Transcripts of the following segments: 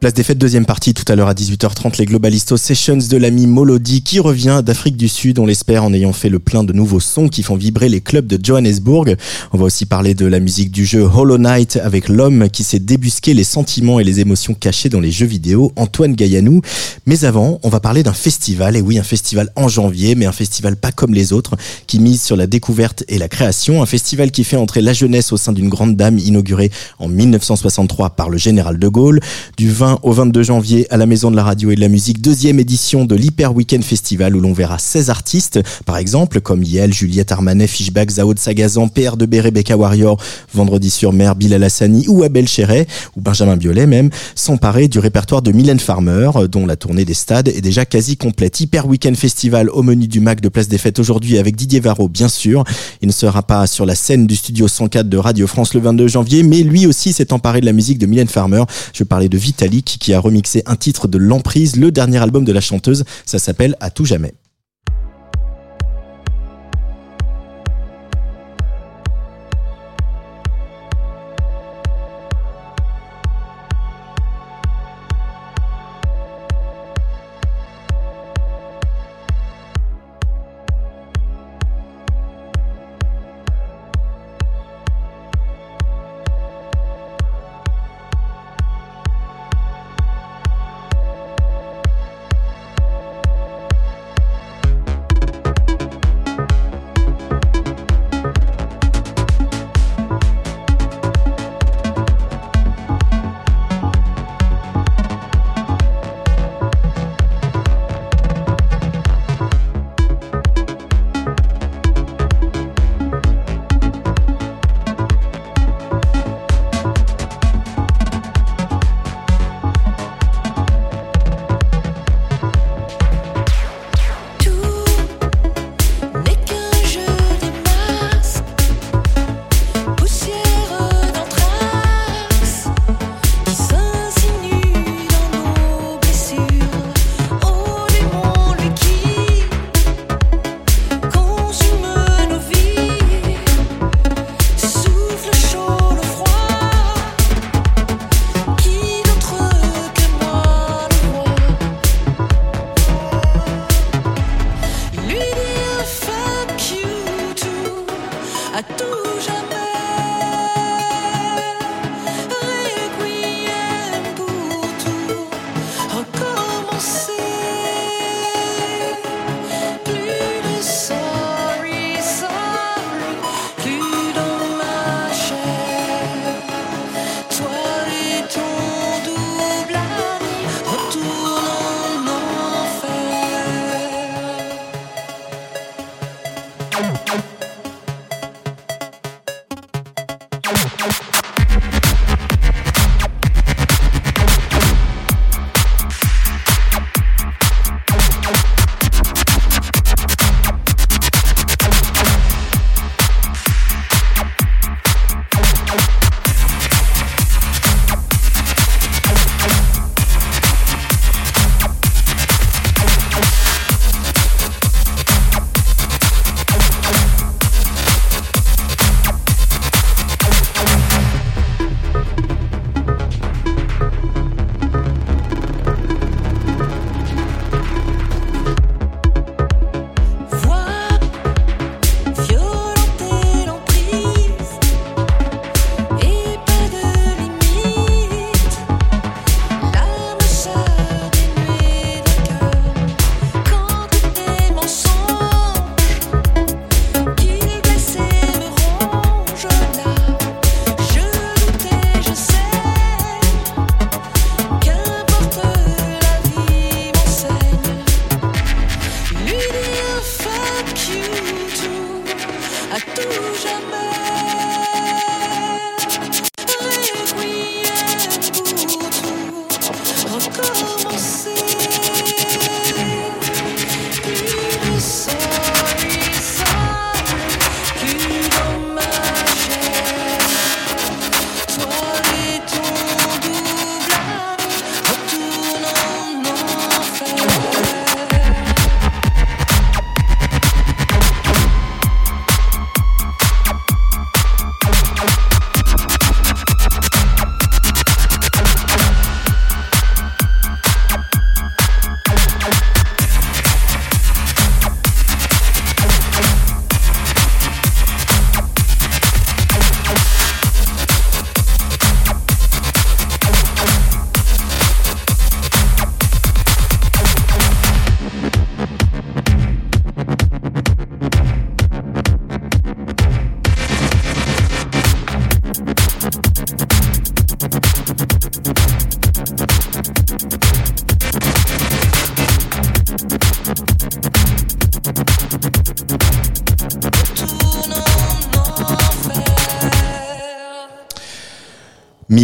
Place des fêtes, deuxième partie, tout à l'heure à 18h30, les Globalisto Sessions de l'ami Molody qui revient d'Afrique du Sud, on l'espère, en ayant fait le plein de nouveaux sons qui font vibrer les clubs de Johannesburg. On va aussi parler de la musique du jeu Hollow Knight avec l'homme qui s'est débusqué les sentiments et les émotions cachées dans les jeux vidéo, Antoine Gaillanou. Mais avant, on va parler d'un festival, et oui, un festival en janvier, mais un festival pas comme les autres, qui mise sur la découverte et la création, un festival qui fait entrer la jeunesse au sein d'une grande dame inaugurée en 1963 par le général de Gaulle, du 20 au 22 janvier à la Maison de la Radio et de la Musique, deuxième édition de l'Hyper Weekend Festival où l'on verra 16 artistes, par exemple, comme Yel, Juliette Armanet, Fishback, Zaod Sagazan, PR de B, Rebecca Warrior, Vendredi sur mer, Bilal Hassani ou Abel Chéret, ou Benjamin Biolay même, s'emparer du répertoire de Mylène Farmer, dont la tournée des stades est déjà quasi complète. Hyper Weekend Festival au menu du MAC de Place des Fêtes aujourd'hui avec Didier Varro, bien sûr. Il ne sera pas sur la scène du studio 104 de Radio France le 22 janvier, mais lui aussi s'est emparé de la musique de Mylène Farmer. Je parlais de Vitali qui a remixé un titre de L'Emprise, le dernier album de la chanteuse. Ça s'appelle À tout jamais.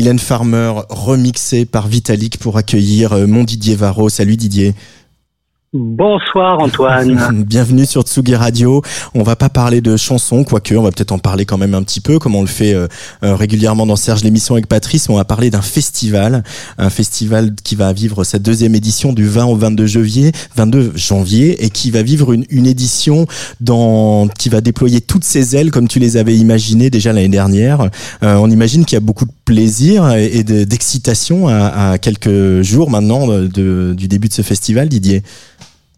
Mylène Farmer remixée par Vitalik pour accueillir euh, mon Didier Varro. Salut Didier. Bonsoir Antoine. Bienvenue sur Tsugi Radio. On va pas parler de chansons, quoique on va peut-être en parler quand même un petit peu, comme on le fait euh, euh, régulièrement dans Serge l'émission avec Patrice. On va parler d'un festival, un festival qui va vivre sa deuxième édition du 20 au 22 janvier, 22 janvier, et qui va vivre une, une édition dans qui va déployer toutes ses ailes comme tu les avais imaginées déjà l'année dernière. Euh, on imagine qu'il y a beaucoup de plaisir et d'excitation à, à, quelques jours maintenant de, du début de ce festival, Didier.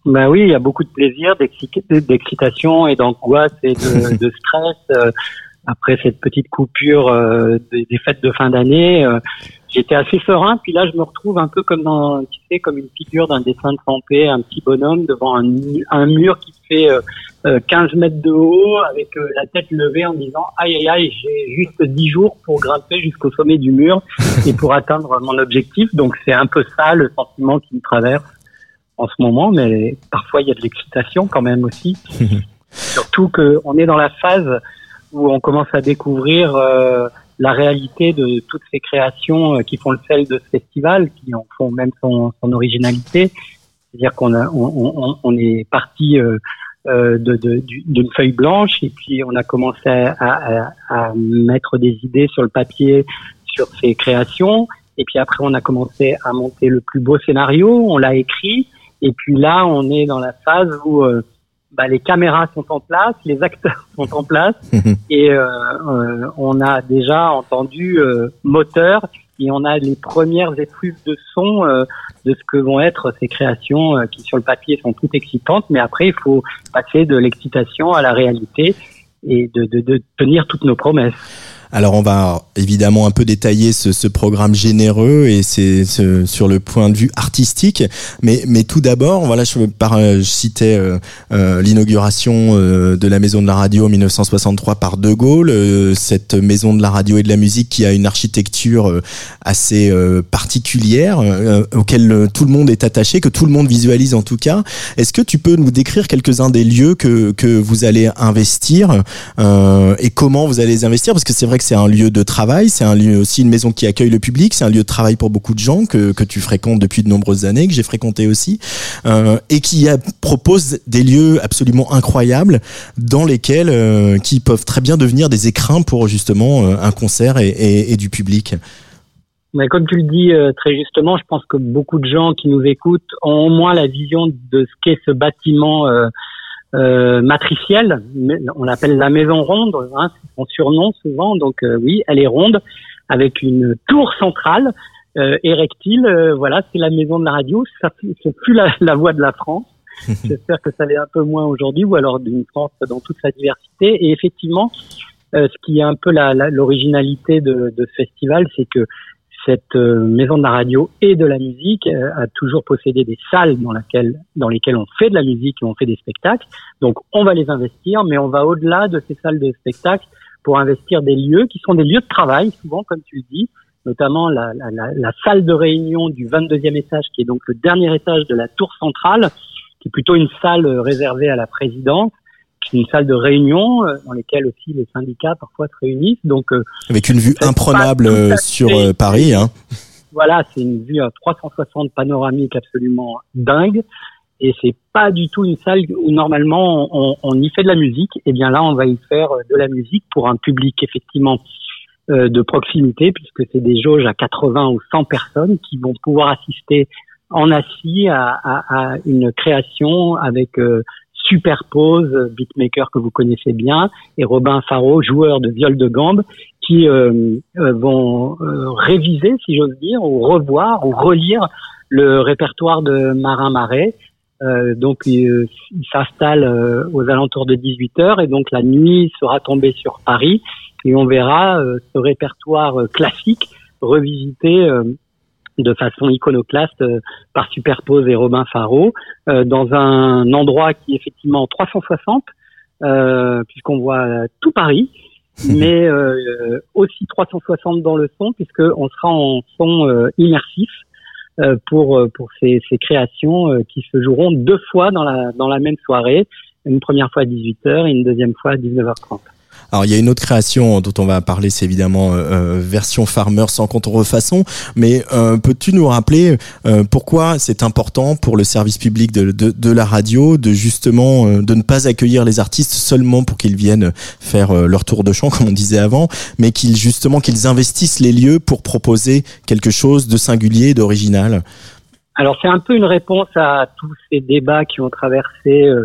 Ben oui, il y a beaucoup de plaisir, d'excitation et d'angoisse et de, de stress. Euh, après cette petite coupure euh, des, fêtes de fin d'année, euh, j'étais assez serein. Puis là, je me retrouve un peu comme dans, tu sais, comme une figure d'un dessin de Sampé, un petit bonhomme devant un, un mur qui fait 15 mètres de haut, avec la tête levée en disant aïe aïe aïe, j'ai juste 10 jours pour grimper jusqu'au sommet du mur et pour atteindre mon objectif. Donc c'est un peu ça le sentiment qui me traverse en ce moment, mais parfois il y a de l'excitation quand même aussi. Surtout qu'on est dans la phase où on commence à découvrir euh, la réalité de toutes ces créations euh, qui font le sel de ce festival, qui en font même son, son originalité. C'est-à-dire qu'on a, on, on, est parti euh, euh d'une feuille blanche et puis on a commencé à, à, à, mettre des idées sur le papier sur ces créations. Et puis après, on a commencé à monter le plus beau scénario, on l'a écrit, et puis là, on est dans la phase où euh, bah, les caméras sont en place, les acteurs sont en place, et euh, euh, on a déjà entendu moteur et on a les premières éprouves de son de ce que vont être ces créations qui sur le papier sont toutes excitantes, mais après il faut passer de l'excitation à la réalité et de, de, de tenir toutes nos promesses. Alors on va évidemment un peu détailler ce, ce programme généreux et c'est sur le point de vue artistique, mais mais tout d'abord, voilà, je, par, euh, je citais euh, euh, l'inauguration de la maison de la radio en 1963 par De Gaulle, cette maison de la radio et de la musique qui a une architecture assez particulière auquel tout le monde est attaché, que tout le monde visualise en tout cas. Est-ce que tu peux nous décrire quelques-uns des lieux que que vous allez investir et comment vous allez les investir? Parce que c'est vrai que c'est un lieu de travail, c'est un lieu aussi une maison qui accueille le public, c'est un lieu de travail pour beaucoup de gens que, que tu fréquentes depuis de nombreuses années, que j'ai fréquenté aussi, euh, et qui propose des lieux absolument incroyables dans lesquels euh, qui peuvent très bien devenir des écrins pour justement euh, un concert et, du public. Mais comme tu le dis très justement, je pense que beaucoup de gens qui nous écoutent ont au moins la vision de ce qu'est ce bâtiment euh, matricielle. On l'appelle la maison ronde, hein, c'est son surnom souvent. Donc euh, oui, elle est ronde avec une tour centrale euh, érectile. Euh, voilà, c'est la maison de la radio. C'est plus la, la voix de la France. J'espère que ça l'est un peu moins aujourd'hui, ou alors d'une France dans toute sa diversité. Et effectivement, ce qui est un peu l'originalité de, de, ce festival, c'est que cette euh, maison de la radio et de la musique euh, a toujours possédé des salles dans, lesquelles on fait de la musique et on fait des spectacles. Donc on va les investir, mais on va au-delà de ces salles de spectacle pour investir des lieux qui sont des lieux de travail, souvent comme tu le dis, notamment la, la, salle de réunion du 22e étage, qui est donc le dernier étage de la tour centrale, qui est plutôt une salle réservée à la présidence, une salle de réunion euh, dans lesquelles aussi les syndicats parfois se réunissent. Donc euh, avec une vue imprenable euh, sur Paris. Hein. Voilà, c'est une vue à 360 panoramique absolument dingue. Et c'est pas du tout une salle où normalement on, on, y fait de la musique. Et eh bien là, on va y faire de la musique pour un public effectivement de proximité, puisque c'est des jauges à 80 ou 100 personnes qui vont pouvoir assister en assis à, à, à une création avec superpose, beatmaker que vous connaissez bien, et Robin Faro, joueur de viol de gambe, qui euh, euh, vont euh, réviser, si j'ose dire, ou revoir, ou relire le répertoire de Marin Marais. donc il, s'installe aux alentours de 18 heures et donc la nuit sera tombée sur Paris et on verra ce répertoire classique revisité de façon iconoclaste euh, par Superpose et Robin Faro euh, dans un endroit qui est effectivement 360 euh, puisqu'on voit tout Paris mais aussi 360 dans le son puisque on sera en son immersif pour pour ces, ces créations qui se joueront deux fois dans la dans la même soirée une première fois à 18h et une deuxième fois à 19h30 Alors il y a une autre création dont on va parler, c'est évidemment euh, version Farmer sans contrefaçon. Mais peux-tu nous rappeler pourquoi c'est important pour le service public de, de, de la radio de justement de ne pas accueillir les artistes seulement pour qu'ils viennent faire leur tour de chant, comme on disait avant, mais qu'ils justement qu'ils investissent les lieux pour proposer quelque chose de singulier, d'original? Alors c'est un peu une réponse à tous ces débats qui ont traversé euh,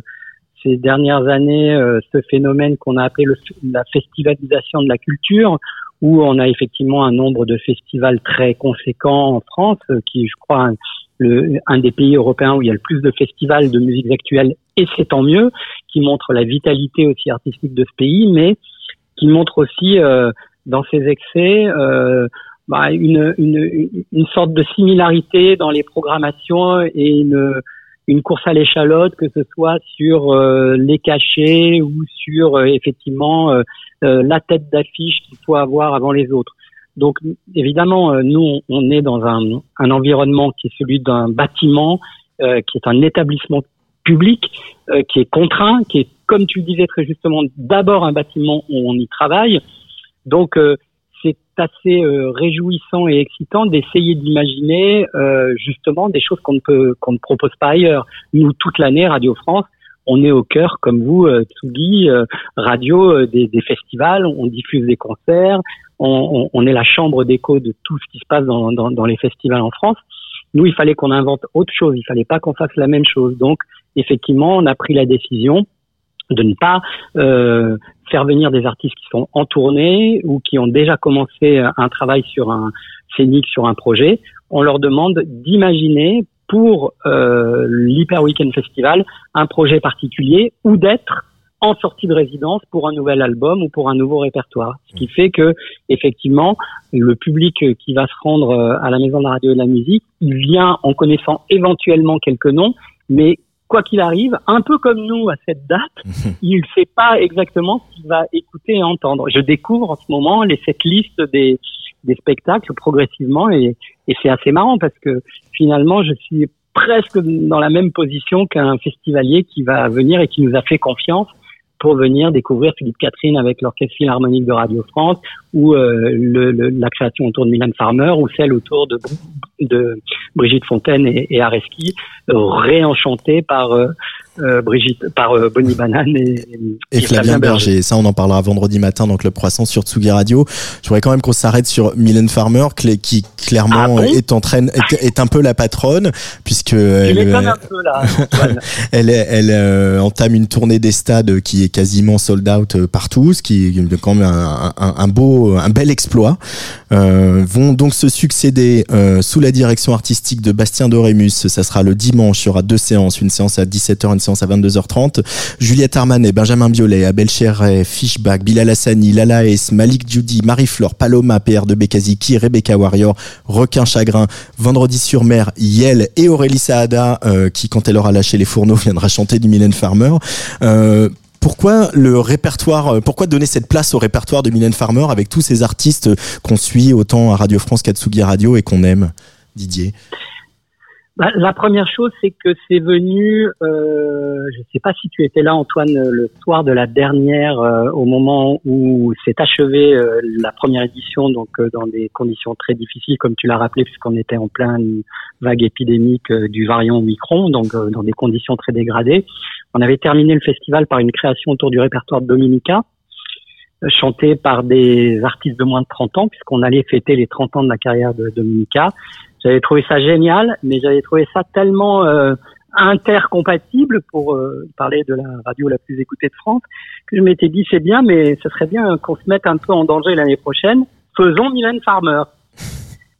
ces dernières années euh, ce phénomène qu'on a appelé la festivalisation de la culture, où on a effectivement un nombre de festivals très conséquents en France, euh, qui je crois un, le, un des pays européens où il y a le plus de festivals de musique actuelle, et c'est tant mieux, qui montre la vitalité aussi artistique de ce pays, mais qui montre aussi dans ses excès bah, une, une, une, sorte de similarité dans les programmations et une, une course à l'échalote, que ce soit sur euh, les cachets ou sur euh, effectivement euh, la tête d'affiche qu'il faut avoir avant les autres. Donc évidemment, nous, on est dans un, un environnement qui est celui d'un bâtiment, qui est un établissement public, qui est contraint, qui est, comme tu le disais très justement, d'abord un bâtiment où on y travaille. Donc c'est assez euh, réjouissant et excitant d'essayer d'imaginer euh, justement des choses qu'on ne peut qu'on ne propose pas ailleurs. Nous toute l'année Radio France, on est au cœur comme vous euh, Tsugi euh, radio des, des, festivals, on diffuse des concerts, on, on, est la chambre d'écho de tout ce qui se passe dans, dans, dans les festivals en France. Nous, il fallait qu'on invente autre chose, il fallait pas qu'on fasse la même chose. Donc effectivement, on a pris la décision de ne pas euh, faire venir des artistes qui sont en tournée ou qui ont déjà commencé un travail sur un scénique, sur un projet. On leur demande d'imaginer pour euh, l'Hyper Weekend Festival un projet particulier ou d'être en sortie de résidence pour un nouvel album ou pour un nouveau répertoire. Ce qui fait que, effectivement, le public qui va se rendre euh, à la Maison de la Radio et de la Musique, il vient en connaissant éventuellement quelques noms, mais quoi qu'il arrive, un peu comme nous à cette date, il ne sait pas exactement ce qu'il va écouter et entendre. Je découvre en ce moment les cette liste des, des spectacles progressivement et, et c'est assez marrant parce que finalement je suis presque dans la même position qu'un festivalier qui va venir et qui nous a fait confiance pour venir découvrir Philippe Catherine avec l'Orchestre Philharmonique de Radio France ou euh, le, la création autour de Milan Farmer ou celle autour de, de Brigitte Fontaine et, et Areski, euh, réenchantée par euh, euh, Brigitte, par euh, Bonnie Banane et, et, Flavien Berger. Ça, on en parlera vendredi matin dans Club Croissant sur Tsugi Radio. Je voudrais quand même qu'on s'arrête sur Mylène Farmer, qui clairement ah est en train, est, un peu la patronne, puisque elle, un peu, là, elle, elle euh, entame une tournée des stades qui est quasiment sold out partout, ce qui est quand même un, un, un beau, un bel exploit. Vont donc se succéder sous la direction artistique de Bastien Dorémus. Ça sera le dimanche. Il y aura deux séances, une séance à 17h, séance à 22h30. Juliette Armanet, Benjamin Biolay, Abel Cherret, Fishback, Bilal Hassani, Lala S, Malik Judy, Marie-Flore, Paloma, PR de Bekaziki, Rebecca Warrior, Requin Chagrin, Vendredi sur mer, Yel et Aurélie Saada, euh, qui quand elle aura lâché les fourneaux viendra chanter du Mylène Farmer. Pourquoi le répertoire, euh, pourquoi donner cette place au répertoire de Mylène Farmer avec tous ces artistes qu'on suit autant à Radio France qu'à Radio et qu'on aime, Didier bah, la première chose, c'est que c'est venu, euh, je ne sais pas si tu étais là, Antoine, le soir de la dernière, euh, au moment où s'est achevée la première édition, donc dans des conditions très difficiles, comme tu l'as rappelé, puisqu'on était en pleine vague épidémique du variant Omicron, donc dans des conditions très dégradées. On avait terminé le festival par une création autour du répertoire de Dominica, chanté par des artistes de moins de 30 ans, puisqu'on allait fêter les 30 ans de la carrière de Dominica. J'avais trouvé ça génial, mais j'avais trouvé ça tellement euh, intercompatible pour euh, parler de la radio la plus écoutée de France que je m'étais dit c'est bien, mais ce serait bien qu'on se mette un peu en danger l'année prochaine. Faisons Mylène Farmer.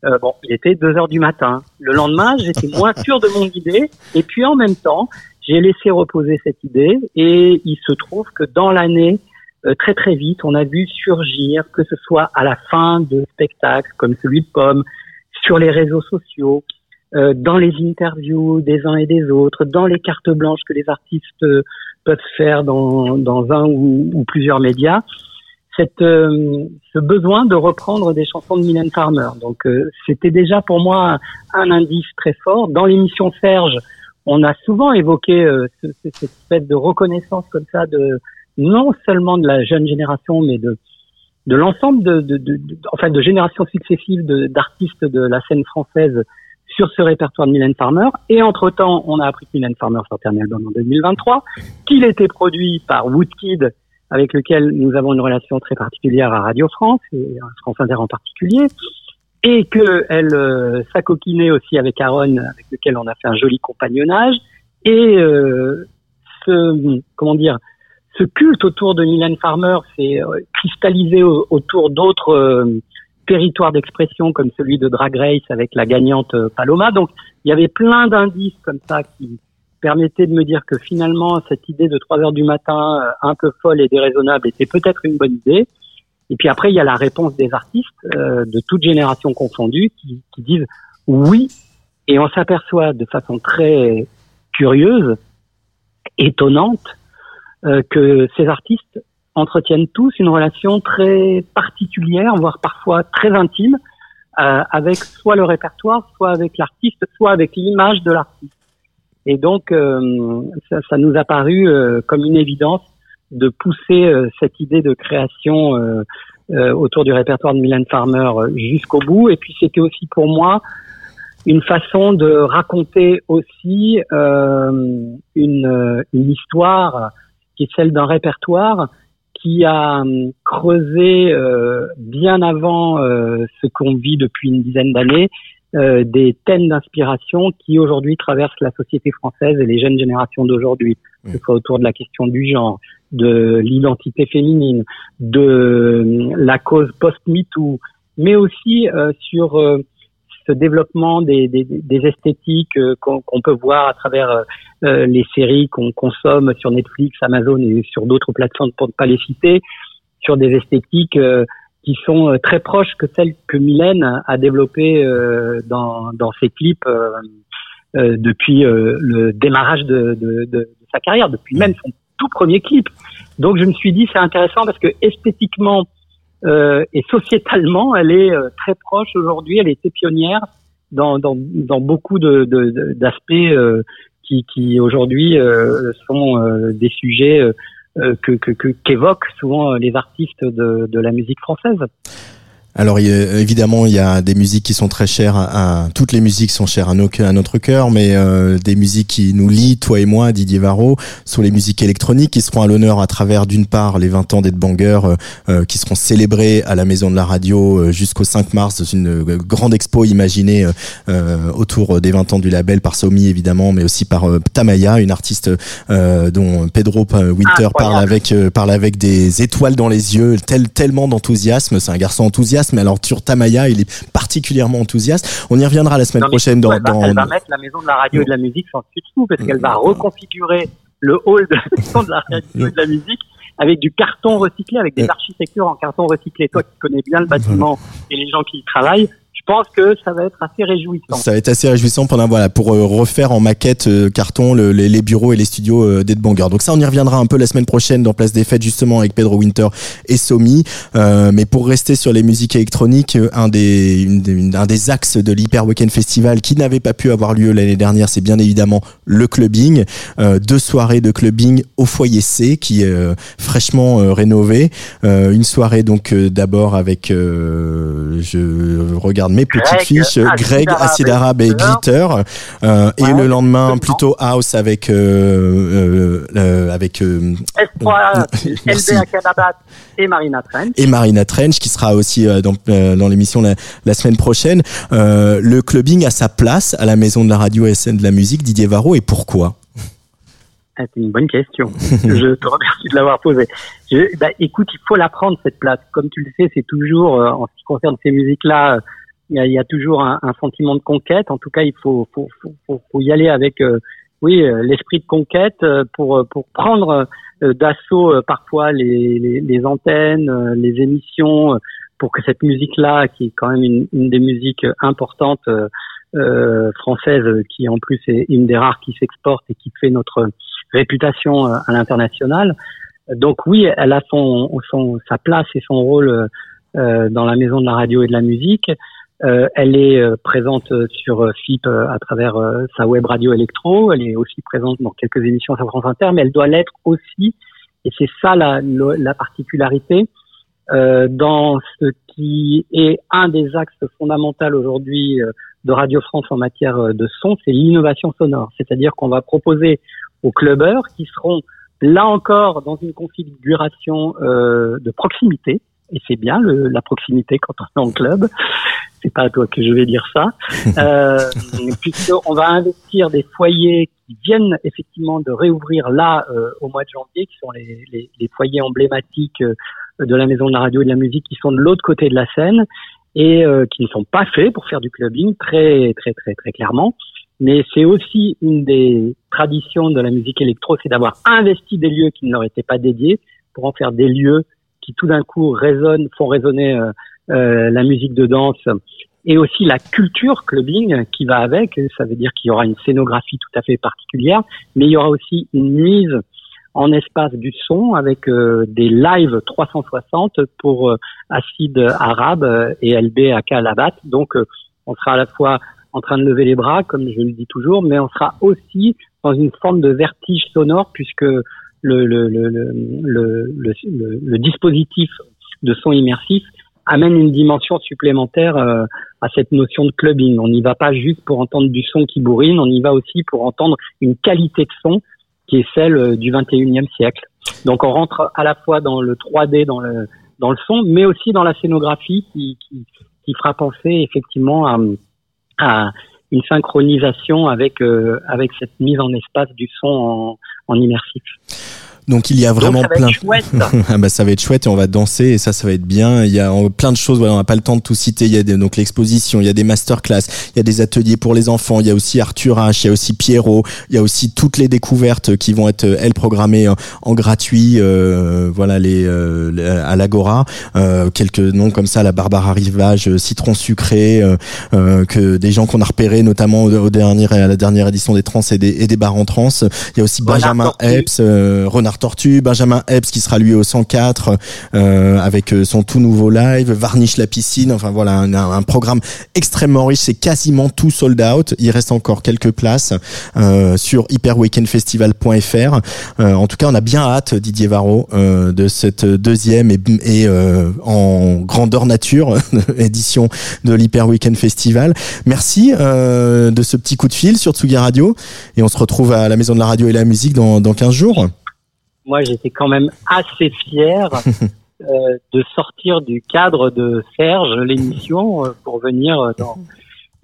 Euh, bon, il était deux heures du matin. Le lendemain, j'étais moins sûr de mon idée, et puis en même temps, j'ai laissé reposer cette idée, et il se trouve que dans l'année, euh, très très vite, on a vu surgir, que ce soit à la fin de spectacles comme celui de Pomme, sur les réseaux sociaux, euh, dans les interviews des uns et des autres, dans les cartes blanches que les artistes euh, peuvent faire dans, dans un ou, plusieurs médias, cette, ce besoin de reprendre des chansons de Mylène Farmer. Donc c'était déjà pour moi un, indice très fort. Dans l'émission Serge, on a souvent évoqué cette espèce de reconnaissance comme ça de non seulement de la jeune génération, mais de de l'ensemble de, de, de, de, de générations successives d'artistes de, la scène française sur ce répertoire de Mylène Farmer. Et entre-temps, on a appris que Mylène Farmer sortait un album en 2023, qu'il était produit par Woodkid, avec lequel nous avons une relation très particulière à Radio France, et à France Inter en particulier, et qu'elle euh, s'acoquinait aussi avec Aaron, avec lequel on a fait un joli compagnonnage. Et euh, ce, comment dire, ce culte autour de Mylène Farmer s'est euh, cristallisé autour d'autres euh, territoires d'expression comme celui de Drag Race avec la gagnante euh, Paloma. Donc il y avait plein d'indices comme ça qui permettaient de me dire que finalement cette idée de 3 heures du matin un peu folle et déraisonnable était peut-être une bonne idée. Et puis après il y a la réponse des artistes de toute génération confondue qui, qui disent oui et on s'aperçoit de façon très curieuse, étonnante, euh, que ces artistes entretiennent tous une relation très particulière, voire parfois très intime, euh, avec soit le répertoire, soit avec l'artiste, soit avec l'image de l'artiste. Et donc, euh, ça, ça, nous a paru euh, comme une évidence de pousser euh, cette idée de création autour du répertoire de Mylène Farmer jusqu'au bout. Et puis, c'était aussi pour moi une façon de raconter aussi une, histoire qui est celle d'un répertoire qui a creusé euh, bien avant euh, ce qu'on vit depuis une dizaine d'années euh, des thèmes d'inspiration qui aujourd'hui traversent la société française et les jeunes générations d'aujourd'hui, que ce soit autour de la question du genre, de l'identité féminine, de hum, la cause post-MeToo, mais aussi sur ce développement des, des, des esthétiques euh, qu'on peut voir à travers euh, euh, les séries qu'on consomme sur Netflix, Amazon et sur d'autres plateformes pour ne pas les citer, sur des esthétiques qui sont très proches que celles que Mylène a développées dans, dans ses clips depuis le démarrage de, de, de, sa carrière, depuis même son tout premier clip. Donc je me suis dit c'est intéressant parce que esthétiquement euh, et sociétalement, elle est euh, très proche aujourd'hui. Elle était pionnière dans, dans, dans beaucoup de, d'aspects euh, qui, qui aujourd'hui sont des sujets que, que, qu'évoquent souvent les artistes de, de la musique française. Alors évidemment, il y a des musiques qui sont très chères à, toutes les musiques sont chères à, nos, à notre cœur, mais euh, des musiques qui nous lient, toi et moi, Didier Varro, sont les musiques électroniques qui seront à l'honneur à travers d'une part les 20 ans d'Ed Banger euh, euh, qui seront célébrés à la Maison de la Radio jusqu'au 5 mars dans une grande expo imaginée autour des 20 ans du label par Somi évidemment, mais aussi par Tamaya, une artiste dont Pedro Winter parle avec parle avec des étoiles dans les yeux, tel, tellement d'enthousiasme. C'est un garçon enthousiaste mais alors sur Tamaya, il est particulièrement enthousiaste. On y reviendra la semaine prochaine. Dans, elle, va, elle va mettre la maison de la radio et de la musique sans tout parce qu'elle va reconfigurer le hall de la maison de la radio et de la musique avec du carton recyclé, avec des architectures en carton recyclé. Toi qui connais bien le bâtiment et les gens qui y travaillent, je pense que ça va être assez réjouissant. Ça va être assez réjouissant pendant voilà pour euh, refaire en maquette euh, carton les, bureaux et les studios euh, d'Ed Banger. Donc ça on y reviendra un peu la semaine prochaine dans Place des Fêtes justement avec Pedro Winter et Somi. mais pour rester sur les musiques électroniques, un des axes de l'Hyper Weekend Festival qui n'avait pas pu avoir lieu l'année dernière, c'est bien évidemment le clubbing. deux soirées de clubbing au foyer C qui est fraîchement rénové. une soirée donc d'abord avec je regarde mes petites fiches, Greg, Acid Arabe et Glitter, euh, et le lendemain plutôt House avec euh, euh, avec Espoir, et Marina Trench. Et Marina Trench qui sera aussi dans, dans l'émission la, la, semaine prochaine. le clubbing a sa place à la maison de la radio et de la musique, Didier Varro, et pourquoi? Ah, c'est une bonne question. je te remercie de l'avoir posée. bah, écoute, il faut la prendre cette place. Comme tu le sais, c'est toujours en ce qui concerne ces musiques-là il y a, toujours un, un, sentiment de conquête. En tout cas, il faut, faut, faut, faut y aller avec, euh, oui, euh, l'esprit de conquête euh, pour pour prendre d'assaut parfois les, les, les, antennes, les émissions, pour que cette musique-là, qui est quand même une, une des musiques importantes euh, françaises, qui en plus est une des rares qui s'exporte et qui fait notre réputation à l'international. Donc oui, elle a son, son sa place et son rôle dans la maison de la radio et de la musique. Euh, elle est euh, présente sur euh, FIP à travers sa web radio électro. Elle est aussi présente dans quelques émissions sur France Inter, mais elle doit l'être aussi Et c'est ça la, la particularité dans ce qui est un des axes fondamentaux aujourd'hui de Radio France en matière de son, c'est l'innovation sonore. C'est-à-dire qu'on va proposer aux clubbers qui seront là encore dans une configuration de proximité, et c'est bien le, la proximité quand on est en club. C'est pas à toi que je vais dire ça, euh, puisqu'on va investir des foyers qui viennent effectivement de réouvrir là euh, au mois de janvier, qui sont les, les, les, foyers emblématiques euh, de la maison de la radio et de la musique, qui sont de l'autre côté de la scène et euh, qui ne sont pas faits pour faire du clubbing très très très très clairement. Mais c'est aussi une des traditions de la musique électro, c'est d'avoir investi des lieux qui ne leur étaient pas dédiés pour en faire des lieux qui tout d'un coup résonnent, font résonner euh, euh, la musique de danse et aussi la culture clubbing qui va avec. Ça veut dire qu'il y aura une scénographie tout à fait particulière, mais il y aura aussi une mise en espace du son avec euh, des lives 360 pour euh, Acide Arabe euh, et LB à Calabat. Donc on sera à la fois en train de lever les bras, comme je le dis toujours, mais on sera aussi dans une forme de vertige sonore puisque le, le, le, le, le dispositif de son immersif amène une dimension supplémentaire à cette notion de clubbing. On n'y va pas juste pour entendre du son qui bourrine, on y va aussi pour entendre une qualité de son qui est celle euh, du 21e siècle. Donc on rentre à la fois dans le 3D, dans le, dans le son, mais aussi dans la scénographie qui, qui, qui fera penser effectivement à, à une synchronisation avec, euh, avec cette mise en espace du son en, en immersif. Donc il y a vraiment plein. ah bah ça va être chouette et on va danser et ça ça va être bien. Il y a plein de choses. Voilà, on n'a pas le temps de tout citer. Il y a des, donc l'exposition, il y a des masterclass, il y a des ateliers pour les enfants. Il y a aussi Arthur H, il y a aussi Pierrot, il y a aussi toutes les découvertes qui vont être elles programmées en, gratuit. Euh, voilà les euh, à l'Agora. Euh, quelques noms comme ça, la Barbara Rivage, Citron sucré, euh, euh, que des gens qu'on a repérés notamment au, dernier à la dernière édition des trans et des, et des bars en trans. Il y a aussi Benjamin Epps, Renard Tortue, Benjamin Epps qui sera lui au 104 euh, avec euh, son tout nouveau live, Varnish la piscine, enfin voilà un, programme extrêmement riche, c'est quasiment tout sold out, il reste encore quelques places euh, sur hyperweekendfestival.fr. Euh, en tout cas, on a bien hâte Didier Varro euh, de cette deuxième et, et euh, en grandeur nature édition de l'Hyper Weekend Festival. Merci de ce petit coup de fil sur Tsugi Radio et on se retrouve à la Maison de la Radio et la Musique dans, dans 15 jours moi j'étais quand même assez fier euh, de sortir du cadre de Serge l'émission euh, pour venir euh, dans,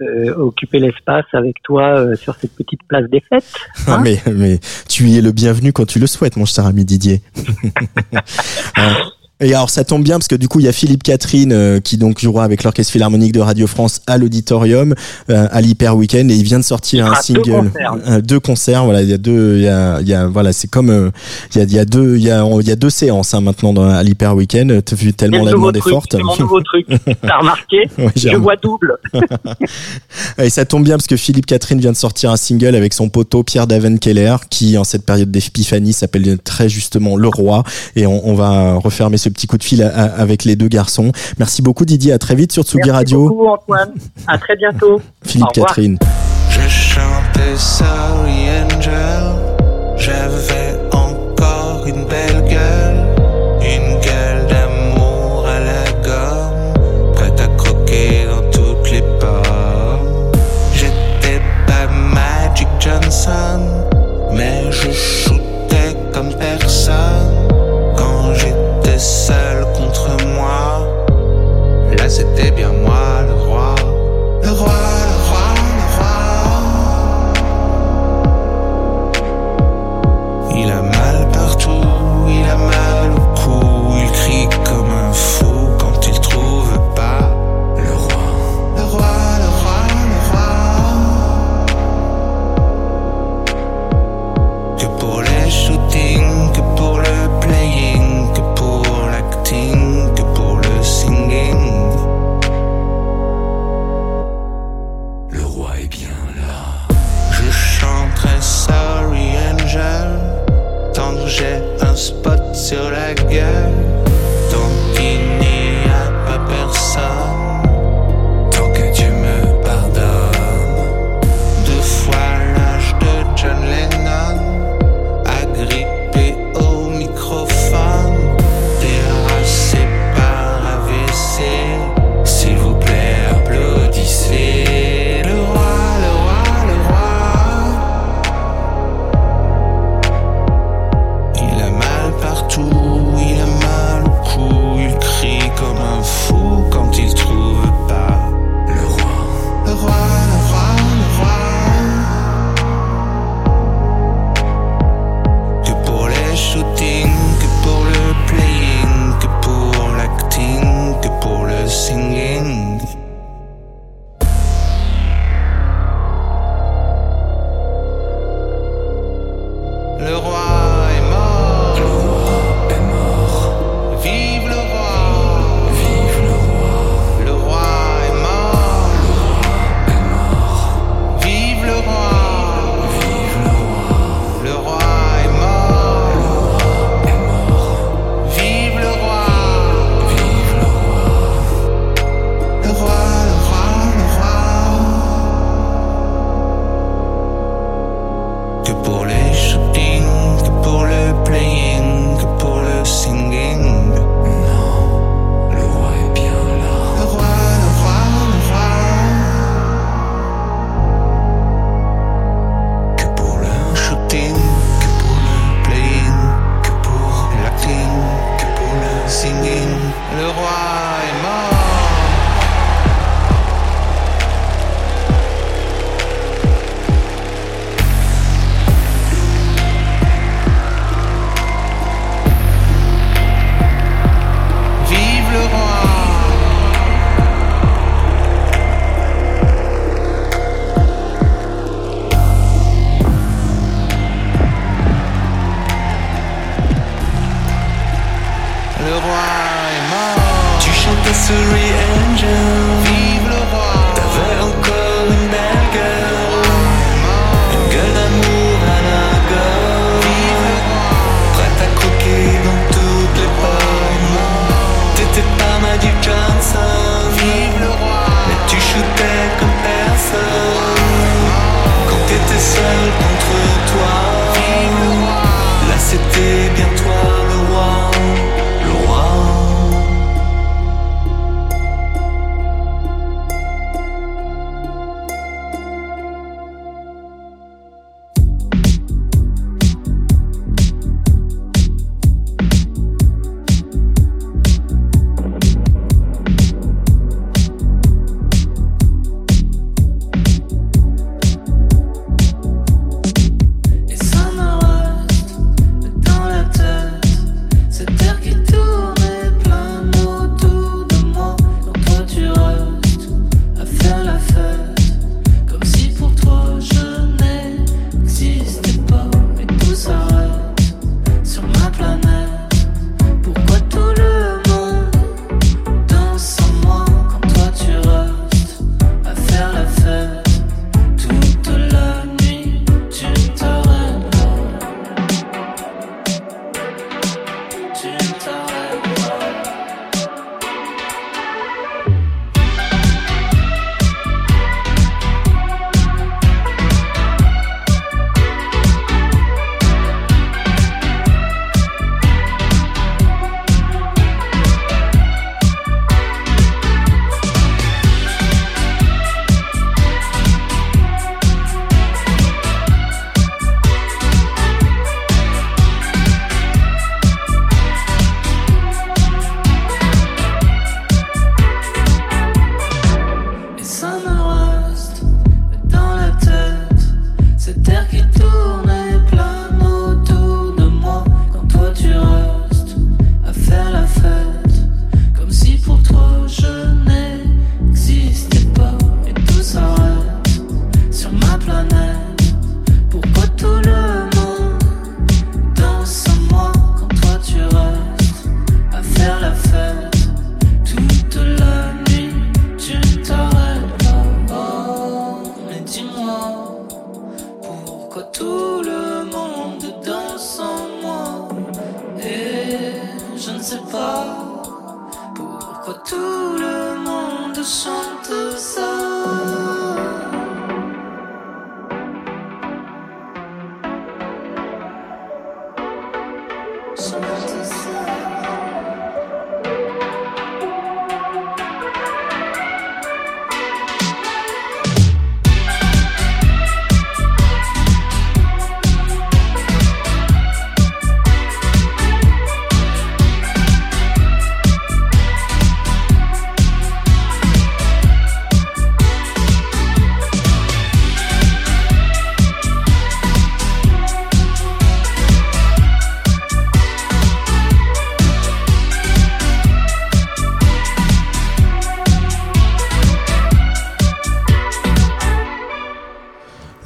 euh, occuper l'espace avec toi euh, sur cette petite place des fêtes. Ah, hein mais, mais tu y es le bienvenu quand tu le souhaites, mon cher ami Didier. Et alors ça tombe bien parce que du coup il y a Philippe Catherine euh, qui donc jouera avec l'orchestre philharmonique de Radio France à l'auditorium euh, à l'Hyper Weekend et il vient de sortir un single, deux concerts. Euh, deux concerts. Voilà, il y a deux, il y a, il y a voilà, c'est comme il y a, il y a deux, il y a, il y a deux séances hein, maintenant dans, à l'Hyper Weekend. Vu tellement la demande est forte. C'est mon nouveau truc. T'as remarqué ouais, Je vois double. et ça tombe bien parce que Philippe Catherine vient de sortir un single avec son poteau Pierre Daven-Keller qui en cette période d'épiphanie s'appelle très justement Le Roi et on, on va refermer ce petit coup de fil avec les deux garçons. Merci beaucoup Didier, à très vite sur Tsugi Radio. Merci beaucoup Antoine, à très bientôt. Philippe Catherine. Je chantais Sorry Angel, j'avais encore une belle gueule,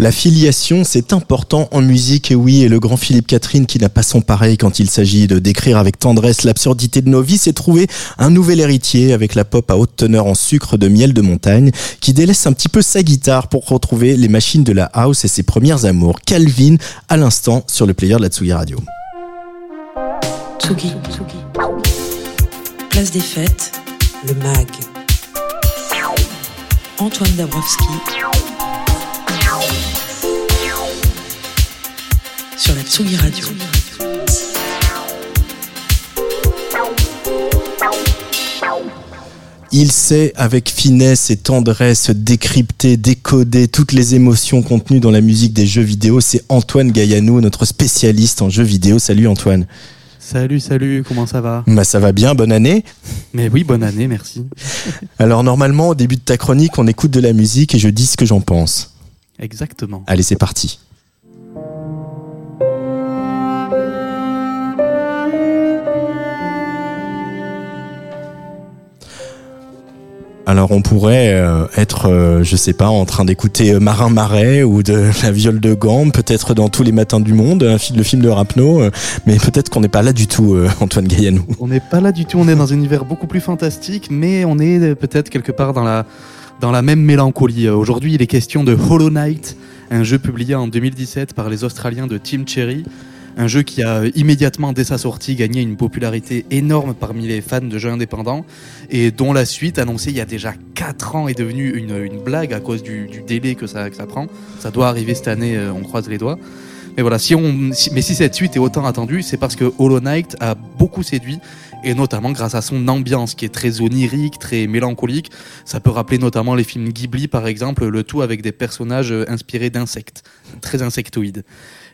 La filiation, c'est important en musique, et oui, et le grand Philippe Catherine, qui n'a pas son pareil quand il s'agit de décrire avec tendresse l'absurdité de nos vies, s'est trouvé un nouvel héritier avec la pop à haute teneur en sucre de miel de montagne, qui délaisse un petit peu sa guitare pour retrouver les machines de la house et ses premières amours. Calvin, à l'instant, sur le player de la Tsugi Radio. Tsugi. Place des fêtes, le MAG. Antoine Dabrowski. Sur la Tsugi Radio. Il sait avec finesse et tendresse décrypter, décoder toutes les émotions contenues dans la musique des jeux vidéo. C'est Antoine Gaillanou, notre spécialiste en jeux vidéo. Salut Antoine. Salut, salut, comment ça va? Bah ça va bien, bonne année. Mais oui, bonne année, merci. Alors normalement au début de ta chronique, on écoute de la musique et je dis ce que j'en pense. Exactement. Allez, c'est parti. Alors on pourrait euh, être, euh, je sais pas, en train d'écouter euh, Marin Marais ou de La Viole de Gambe, peut-être dans tous les matins du monde, le film de Rapno, mais peut-être qu'on n'est pas là du tout, Antoine Gaillanou. On n'est pas là du tout, on est dans un univers beaucoup plus fantastique, mais on est peut-être quelque part dans la, dans la même mélancolie. Aujourd'hui, il est question de Hollow Knight, un jeu publié en 2017 par les Australiens de Team Cherry. Un jeu qui a euh, immédiatement, dès sa sortie, gagné une popularité énorme parmi les fans de jeux indépendants et dont la suite, annoncée il y a déjà 4 ans, est devenue une, blague à cause du, délai que ça, prend. Ça doit arriver cette année, euh, on croise les doigts. Mais voilà, si- mais si cette suite est autant attendue, c'est parce que Hollow Knight a beaucoup séduit, et notamment grâce à son ambiance qui est très onirique, très mélancolique. Ça peut rappeler notamment les films Ghibli, par exemple, le tout avec des personnages euh, inspirés d'insectes, très insectoïdes.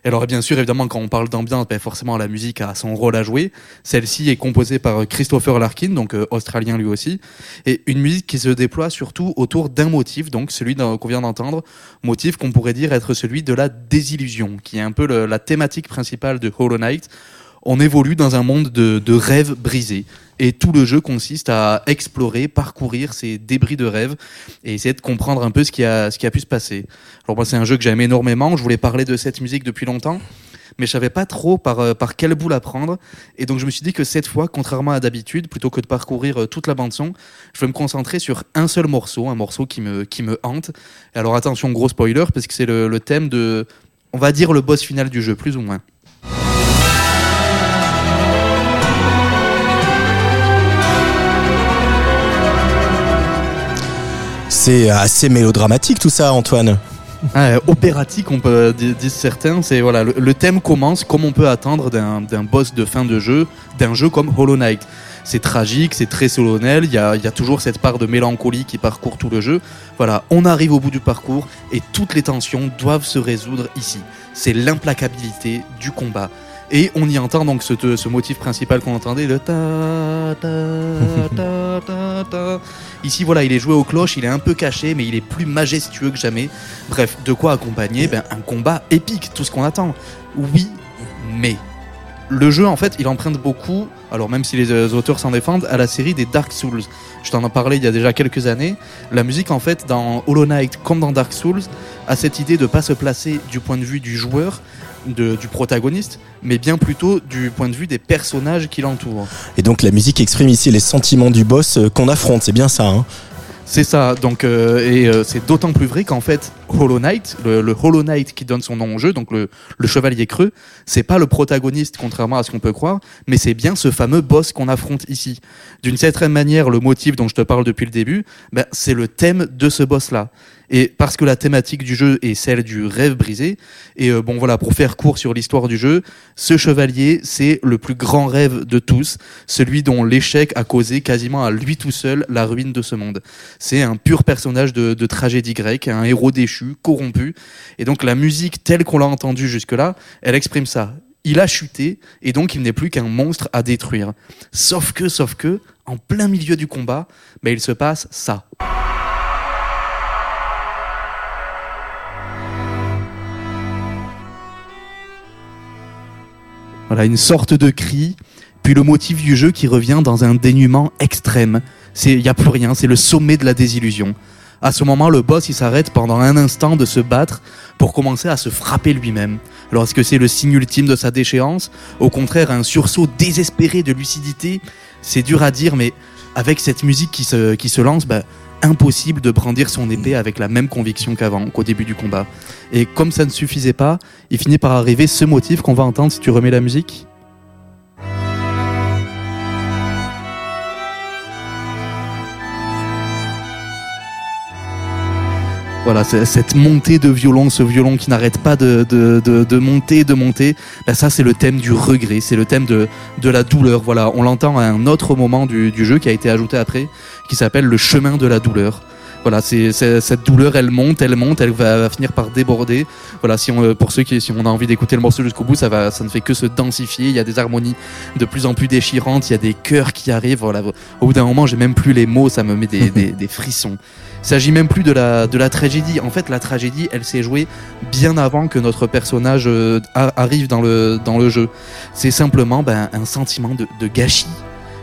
Alors bien sûr, évidemment, quand on parle d'ambiance, ben, forcément la musique a son rôle à jouer. Celle-ci est composée par euh, Christopher Larkin, donc euh, australien lui aussi, et une musique qui se déploie surtout autour d'un motif, donc celui qu'on vient d'entendre, motif qu'on pourrait dire être celui de la désillusion, qui est un peu le- la thématique principale de Hollow Knight. On évolue dans un monde de, rêves brisés. Et tout le jeu consiste à explorer, parcourir ces débris de rêves et essayer de comprendre un peu ce qui a, pu se passer. Alors moi, c'est un jeu que j'aime énormément. Je voulais parler de cette musique depuis longtemps, mais je savais pas trop par, euh, par quel bout la prendre. Et donc je me suis dit que cette fois, contrairement à d'habitude, plutôt que de parcourir euh, toute la bande son, je vais me concentrer sur un seul morceau, un morceau qui me, qui me hante. Et alors attention, gros spoiler, parce que c'est le, le thème de, on va dire le boss final du jeu, plus ou moins. C'est assez mélodramatique tout ça, Antoine. Opératique, on peut di- dire certains. C'est voilà, le, thème commence comme on peut attendre d'un d'un boss de fin de jeu, d'un jeu comme Hollow Knight. C'est tragique, c'est très solennel. Il y a, il y a toujours cette part de mélancolie qui parcourt tout le jeu. Voilà, on arrive au bout du parcours et toutes les tensions doivent se résoudre ici. C'est l'implacabilité du combat. Et on y entend donc ce, ce motif principal qu'on entendait, le ta ta ta ta ta. Ici, voilà, il est joué aux cloches, il est un peu caché, mais il est plus majestueux que jamais. Bref, de quoi accompagner ben, un combat épique, tout ce qu'on attend. Oui, mais le jeu, en fait, il emprunte beaucoup, alors même si les euh, auteurs s'en défendent, à la série des Dark Souls. Je t'en ai parlé il y a déjà quelques années. La musique, en fait, dans Hollow Knight comme dans Dark Souls, a cette idée de pas se placer du point de vue du joueur, de- du protagoniste, mais bien plutôt du point de vue des personnages qui l'entourent. Et donc la musique exprime ici les sentiments du boss euh, qu'on affronte, c'est bien ça. Hein C'est ça, donc euh, et euh, c'est d'autant plus vrai qu'en fait Hollow Knight, le, le Hollow Knight qui donne son nom au jeu, donc le, le chevalier creux, c'est pas le protagoniste contrairement à ce qu'on peut croire, mais c'est bien ce fameux boss qu'on affronte ici. D'une certaine manière, le motif dont je te parle depuis le début, ben, c'est le thème de ce boss-là. Et parce que la thématique du jeu est celle du rêve brisé, et euh, bon voilà, pour faire court sur l'histoire du jeu, ce chevalier, c'est le plus grand rêve de tous, celui dont l'échec a causé quasiment à lui tout seul la ruine de ce monde. C'est un pur personnage de, tragédie grecque, un héros déchu, corrompu, et donc la musique telle qu'on l'a entendue jusque-là, elle exprime ça. Il a chuté, et donc il n'est plus qu'un monstre à détruire. Sauf que, sauf que, en plein milieu du combat, ben, il se passe ça. Voilà, une sorte de cri, puis le motif du jeu qui revient dans un dénuement extrême. Il y a plus rien, c'est le sommet de la désillusion. À ce moment, le boss, il s'arrête pendant un instant de se battre pour commencer à se frapper lui-même. Alors, est-ce que c'est le signe ultime de sa déchéance? Au contraire, un sursaut désespéré de lucidité C'est dur à dire, mais avec cette musique qui se, qui se lance, bah, impossible de brandir son épée avec la même conviction qu'avant, qu'au début du combat. Et comme ça ne suffisait pas, il finit par arriver ce motif qu'on va entendre si tu remets la musique. Voilà, cette montée de violon, ce violon qui n'arrête pas de, de, de, de monter, de monter, ben ça c'est le thème du regret, c'est le thème de, de la douleur. Voilà, on l'entend à un autre moment du, du jeu qui a été ajouté après, qui s'appelle le chemin de la douleur. Voilà, c'est cette douleur, elle monte, elle monte, elle va, va finir par déborder. Voilà, si on, euh, pour ceux qui, si on a envie d'écouter le morceau jusqu'au bout, ça va, ça ne fait que se densifier. Il y a des harmonies de plus en plus déchirantes, il y a des chœurs qui arrivent. Voilà, au bout d'un moment, j'ai même plus les mots, ça me met des, des, des frissons. Il s'agit même plus de la, de la tragédie. En fait, la tragédie, elle s'est jouée bien avant que notre personnage euh, arrive dans le, dans le jeu. C'est simplement ben, un sentiment de, de gâchis.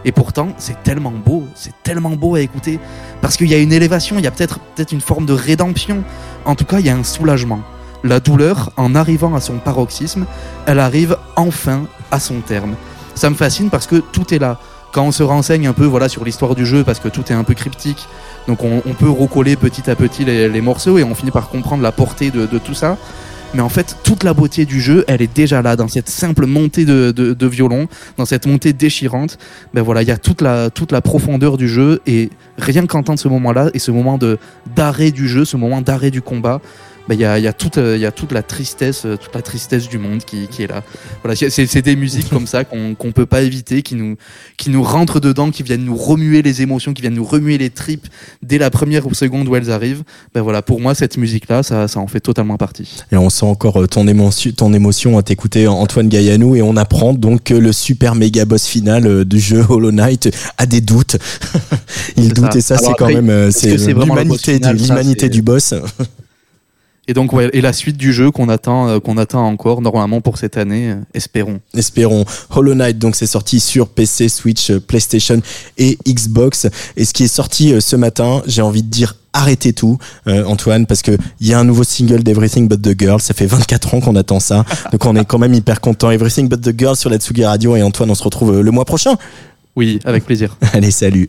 Et pourtant, c'est tellement beau, c'est tellement beau à écouter, parce qu'il y a une élévation, il y a peut-être peut-être une forme de rédemption. En tout cas, il y a un soulagement. La douleur, en arrivant à son paroxysme, elle arrive enfin à son terme. Ça me fascine parce que tout est là. Quand on se renseigne un peu voilà sur l'histoire du jeu, parce que tout est un peu cryptique, donc on, peut recoller petit à petit les, morceaux et on finit par comprendre la portée de tout ça mais en fait toute la beauté du jeu elle est déjà là dans cette simple montée de, de, violon dans cette montée déchirante. Ben voilà il y a toute la toute la profondeur du jeu et rien qu'entendre ce moment là et ce moment de d'arrêt du jeu ce moment d'arrêt du combat ben, il y, a, il y, a toute, euh, il y a toute la tristesse, euh, toute la tristesse du monde qui, qui est là. Voilà, c'est, c'est des musiques comme ça qu'on qu'on peut pas éviter, qui nous, qui nous rentrent dedans, qui viennent nous remuer les émotions, qui viennent nous remuer les tripes dès la première seconde où elles arrivent. Ben voilà, pour moi, cette musique-là, ça, ça en fait totalement partie. Et on sent encore euh, ton émotion, ton émotion à t'écouter Antoine Gaillanou et on apprend donc que le super méga boss final du jeu Hollow Knight a des doutes. Il doute ça. et ça c'est quand même c'est l'humanité l'humanité du boss. Et donc, ouais, et la suite du jeu qu'on attend, euh, qu'on attend encore normalement pour cette année, euh, espérons. Espérons. Hollow Knight, donc c'est sorti sur PC, Switch, euh, PlayStation et Xbox. Et ce qui est sorti ce matin, j'ai envie de dire arrêtez tout, euh, Antoine, parce que il y a un nouveau single d'Everything But the Girl. Ça fait 24 ans qu'on attend ça, donc on est quand même hyper content. Everything But the Girl sur la Tsugi Radio et Antoine, on se retrouve le mois prochain. Oui, avec plaisir. Allez, salut.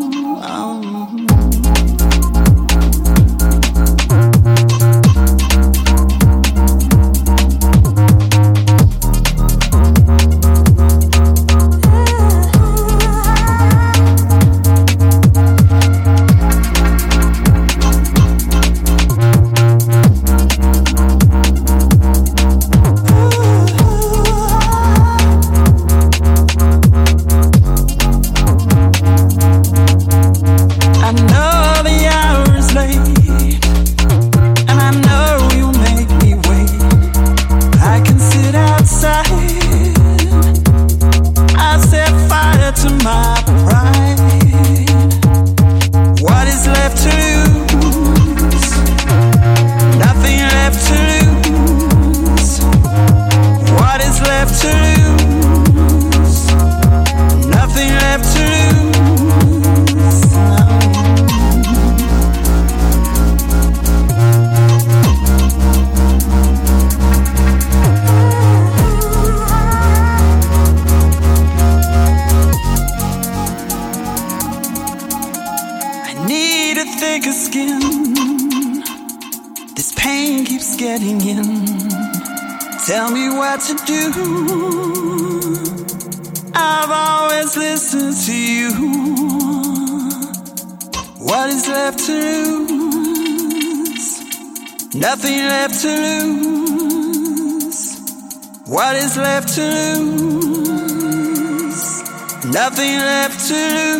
alma. Nothing left to lose.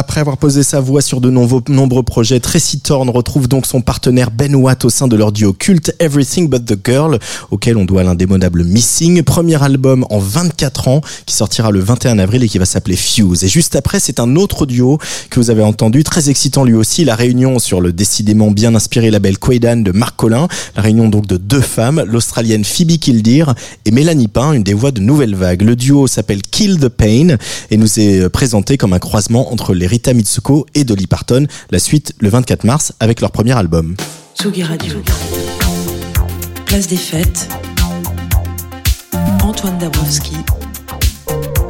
up Après avoir posé sa voix sur de nombreux, projets, Tracy Thorn retrouve donc son partenaire Ben Watt au sein de leur duo culte Everything But The Girl, auquel on doit l'indémodable Missing, premier album en 24 ans, qui sortira le 21 avril et qui va s'appeler Fuse. Et juste après, c'est un autre duo que vous avez entendu, très excitant lui aussi, la réunion sur le décidément bien inspiré label Quaidan de Marc Collin, la réunion donc de deux femmes, l'australienne Phoebe Kildeer et Mélanie Pain, une des voix de Nouvelle Vague. Le duo s'appelle Kill the Pain et nous est présenté comme un croisement entre les Rita Mitsuko et Dolly Parton. La suite le 24 mars avec leur premier album. Tsugi Radio. Place des fêtes. Antoine Dabrowski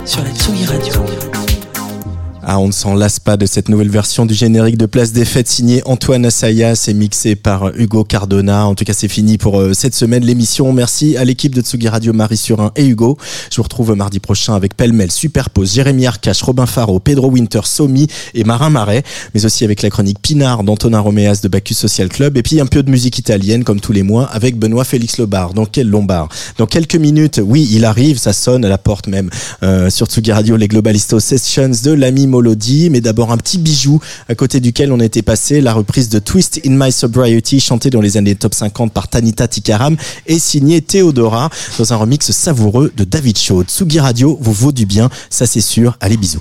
sur la Tsugi Radio. Ah, on ne s'en lasse pas de cette nouvelle version du générique de Place des Fêtes signé Antoine Assaya. C'est mixé par Hugo Cardona. En tout cas, c'est fini pour euh, cette semaine l'émission. Merci à l'équipe de Tsugi Radio, Marie Surin et Hugo. Je vous retrouve mardi prochain avec Pellemel, Superpose, Jérémy Arcache, Robin Faro, Pedro Winter, Somi et Marin Marais, mais aussi avec la chronique Pinard d'Antonin Roméas de Bacchus Social Club et puis un peu de musique italienne comme tous les mois avec Benoît Félix Lombard. Dans quel Lombard? Dans quelques minutes, oui, il arrive, ça sonne à la porte même euh, sur Tsugi Radio, les Globalisto Sessions de l'ami Mais d'abord un petit bijou à côté duquel on était passé, la reprise de Twist in My Sobriety, chantée dans les années top 50 par Tanita Tikaram et signée Theodora dans un remix savoureux de David Shaw. Tsugi Radio vous vaut du bien, ça c'est sûr. Allez, bisous.